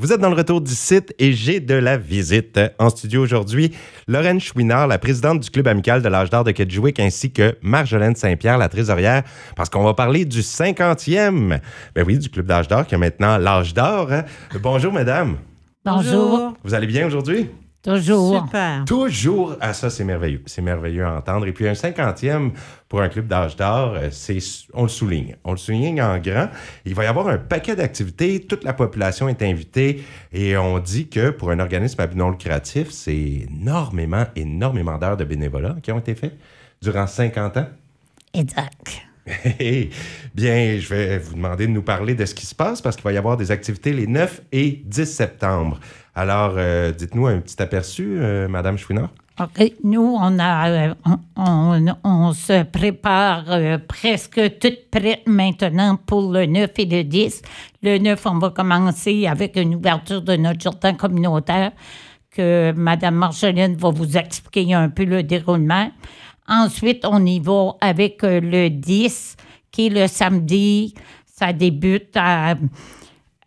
Vous êtes dans le retour du site et j'ai de la visite. En studio aujourd'hui, Lorraine Chouinard, la présidente du Club amical de l'âge d'or de Kedgewick, ainsi que Marjolaine Saint-Pierre, la trésorière, parce qu'on va parler du 50e, ben oui, du Club d'âge d'or qui a maintenant l'âge d'or. hein. Bonjour, mesdames. Bonjour. Vous allez bien aujourd'hui? Toujours. Super. Toujours. Ah, ça, c'est merveilleux. C'est merveilleux à entendre. Et puis, un cinquantième pour un club d'âge d'or, euh, c'est, on le souligne. On le souligne en grand. Il va y avoir un paquet d'activités. Toute la population est invitée. Et on dit que pour un organisme à but non lucratif, c'est énormément, énormément d'heures de bénévolat qui ont été faites durant 50 ans. Exact. Bien, je vais vous demander de nous parler de ce qui se passe parce qu'il va y avoir des activités les 9 et 10 septembre. Alors, euh, dites-nous un petit aperçu, euh, Madame Chouinard. OK. Nous, on, a, euh, on, se prépare euh, presque tout prêt maintenant pour le 9 et le 10. Le 9, on va commencer avec une ouverture de notre jardin communautaire que Mme Marjolaine va vous expliquer un peu le déroulement. Ensuite, on y va avec euh, le 10, qui est le samedi. Ça débute à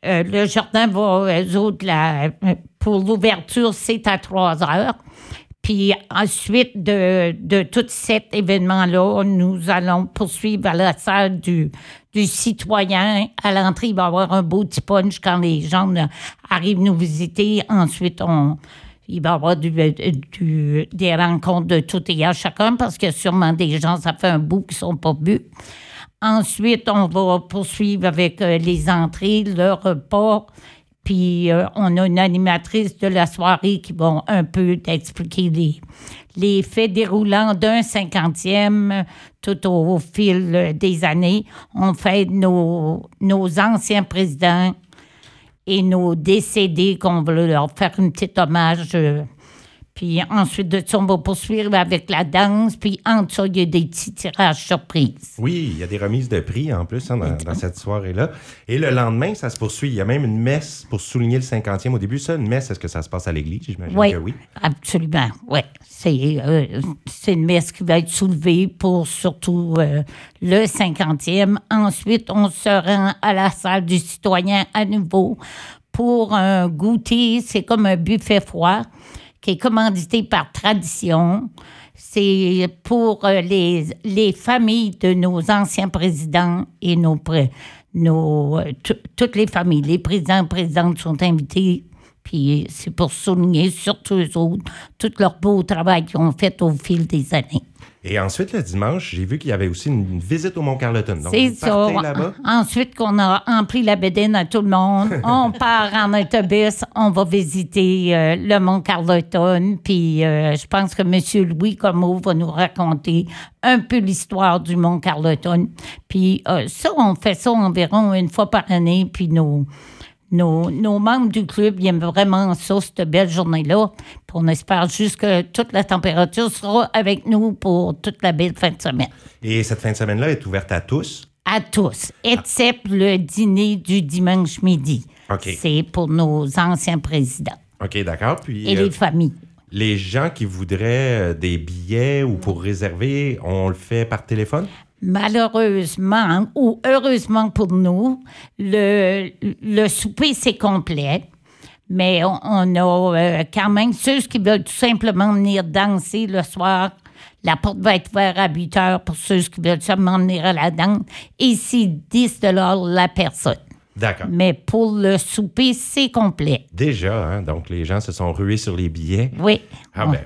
euh, le jardin va, eux la- pour l'ouverture, c'est à 3 heures. Puis ensuite de, de tout cet événement-là, nous allons poursuivre à la salle du, du citoyen. À l'entrée, il va y avoir un beau petit punch quand les gens euh, arrivent nous visiter. Ensuite, on, il va y avoir du- des rencontres de tout et à chacun parce qu'il y a sûrement des gens, ça fait un bout qui ne sont pas vus. Ensuite, on va poursuivre avec euh, les entrées, le repas. Puis, euh, on a une animatrice de la soirée qui va un peu t'expliquer les, faits déroulants d'un cinquantième tout au, fil euh, des années. On fait nos, nos anciens présidents et nos décédés qu'on veut leur faire un petit hommage. euh, puis ensuite de ça, on va poursuivre avec la danse. Puis en dessous, il y a des petits tirages surprises. Oui, il y a des remises de prix en plus hein, dans, dans cette soirée-là. Et le lendemain, ça se poursuit. Il y a même une messe pour souligner le 50e. Au début, ça, une messe, est-ce que ça se passe à l'église? J'imagine Oui, que oui. absolument. Oui, c'est euh, une messe qui va être soulevée pour surtout euh, le 50e. Ensuite, on se rend à la salle du citoyen à nouveau pour un goûter. C'est comme un buffet froid qui est commandité par tradition. C'est pour euh, les, les familles de nos anciens présidents et nos, nos euh, tout- toutes les familles. Les présidents et présidentes sont invités. Puis c'est pour souligner surtout eux autres tout leur beau travail qu'ils ont fait au fil des années. Et ensuite, le dimanche, j'ai vu qu'il y avait aussi une, une visite au Mont-Carleton. Donc, C'est ça. Ensuite qu'on a rempli la bédaine à tout le monde, on part en autobus, on va visiter euh, le Mont Carleton. Puis euh, je pense que M. Louis Comeau va nous raconter un peu l'histoire du Mont Carleton. Puis euh, ça, on fait ça environ une fois par année. Puis nos, nos, nos membres du club ils aiment vraiment ça, cette belle journée-là. On espère juste que toute la température sera avec nous pour toute la belle fin de semaine Et cette fin de semaine-là est ouverte à tous? à tous, except le dîner du dimanche midi. OK. C'est pour nos anciens présidents OK, d'accord. Puis et euh, les familles. les gens qui voudraient euh, des billets ou pour réserver, on le fait par téléphone? Malheureusement ou heureusement pour nous, le, le souper, c'est complet. Mais on, on a euh, quand même ceux qui veulent tout simplement venir danser le soir. La porte va être ouverte à 8 heures pour ceux qui veulent seulement venir à la danse. Et c'est 10 la personne. D'accord. Mais pour le souper, c'est complet. Déjà, hein, donc les gens se sont rués sur les billets. Oui. Ah ben,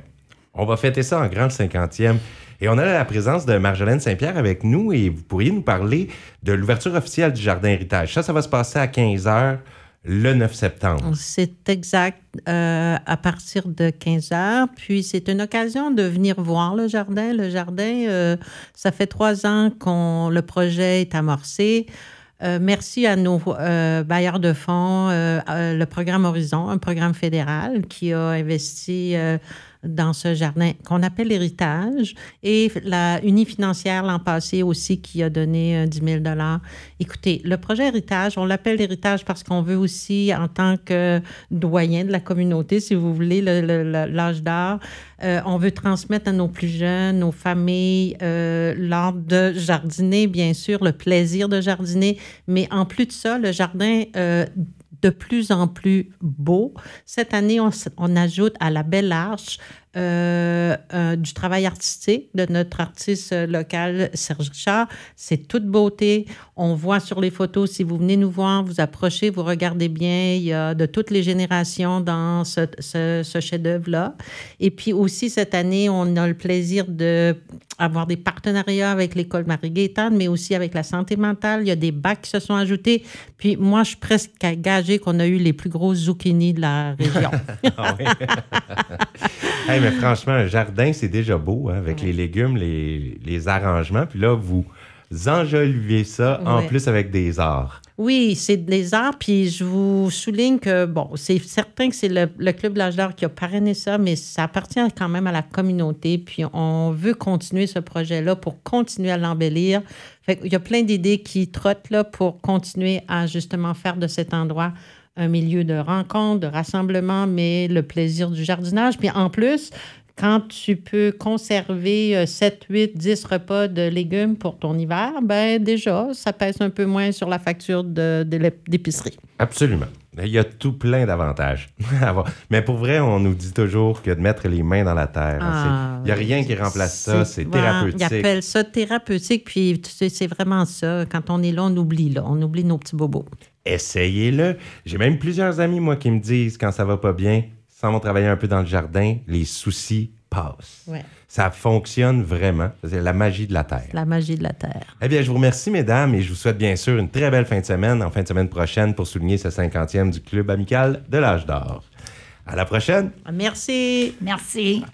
on va fêter ça en grand le 50e. Et on a la présence de Marjolaine Saint-Pierre avec nous et vous pourriez nous parler de l'ouverture officielle du Jardin Héritage. Ça, ça va se passer à 15h le 9 septembre. C'est exact euh, à partir de 15 heures. Puis c'est une occasion de venir voir le jardin. Le jardin, euh, ça fait trois ans qu'on le projet est amorcé. Euh, merci à nos bailleurs de fonds, le programme Horizon, un programme fédéral qui a investi dans ce jardin qu'on appelle Héritage. Et la Unie financière l'an passé aussi qui a donné euh, 10 000 Écoutez, le projet Héritage, on l'appelle Héritage parce qu'on veut aussi, en tant que doyen de la communauté, si vous voulez, le- le- le- l'âge d'or, euh, on veut transmettre à nos plus jeunes, nos familles, euh, l'art de jardiner, bien sûr, le plaisir de jardiner, mais en plus de ça, le jardin euh, de plus en plus beau. Cette année, on, ajoute à la Belle Arche du travail artistique de notre artiste euh, local, Serge Richard. C'est toute beauté. On voit sur les photos, si vous venez nous voir, vous approchez, vous regardez bien, il y a de toutes les générations dans ce, ce- ce chef-d'œuvre-là. Et puis aussi, cette année, on a le plaisir d'avoir des partenariats avec l'école Marie-Gaétane, mais aussi avec la santé mentale. Il y a des bacs qui se sont ajoutés. Puis moi, je suis presque gagée qu'on a eu les plus grosses zucchinis de la région. Hey, mais franchement, un jardin, c'est déjà beau, hein, avec les légumes, les, les arrangements. Puis là, vous enjolivez ça en plus avec des arts. Oui, c'est des arts, puis je vous souligne que, bon, c'est certain que c'est le, Club de l'âge d'or qui a parrainé ça, mais ça appartient quand même à la communauté, puis on veut continuer ce projet-là pour continuer à l'embellir. Fait Il y a plein d'idées qui trottent là pour continuer à justement faire de cet endroit un milieu de rencontre, de rassemblement, mais le plaisir du jardinage. Puis en plus, quand tu peux conserver euh, 7, 8, 10 repas de légumes pour ton hiver, ben déjà, ça pèse un peu moins sur la facture de. Absolument. Il y a tout plein d'avantages. Mais pour vrai, on nous dit toujours que de mettre les mains dans la terre, hein, Ah, il n'y a rien qui remplace ça. C'est thérapeutique. Ils appellent ça thérapeutique, puis tu sais, c'est vraiment ça. Quand on est là, on oublie, là. On oublie nos petits bobos. Essayez-le. J'ai même plusieurs amis, moi, qui me disent quand ça va pas bien, sans vont travailler un peu dans le jardin, les soucis passent. Ouais. Ça fonctionne vraiment. C'est la magie de la terre. La magie de la terre. Eh bien, je vous remercie, mesdames, et je vous souhaite bien sûr une très belle fin de semaine, en fin de semaine prochaine, pour souligner ce 50e du Club amical de l'âge d'or. À la prochaine! Merci. Merci.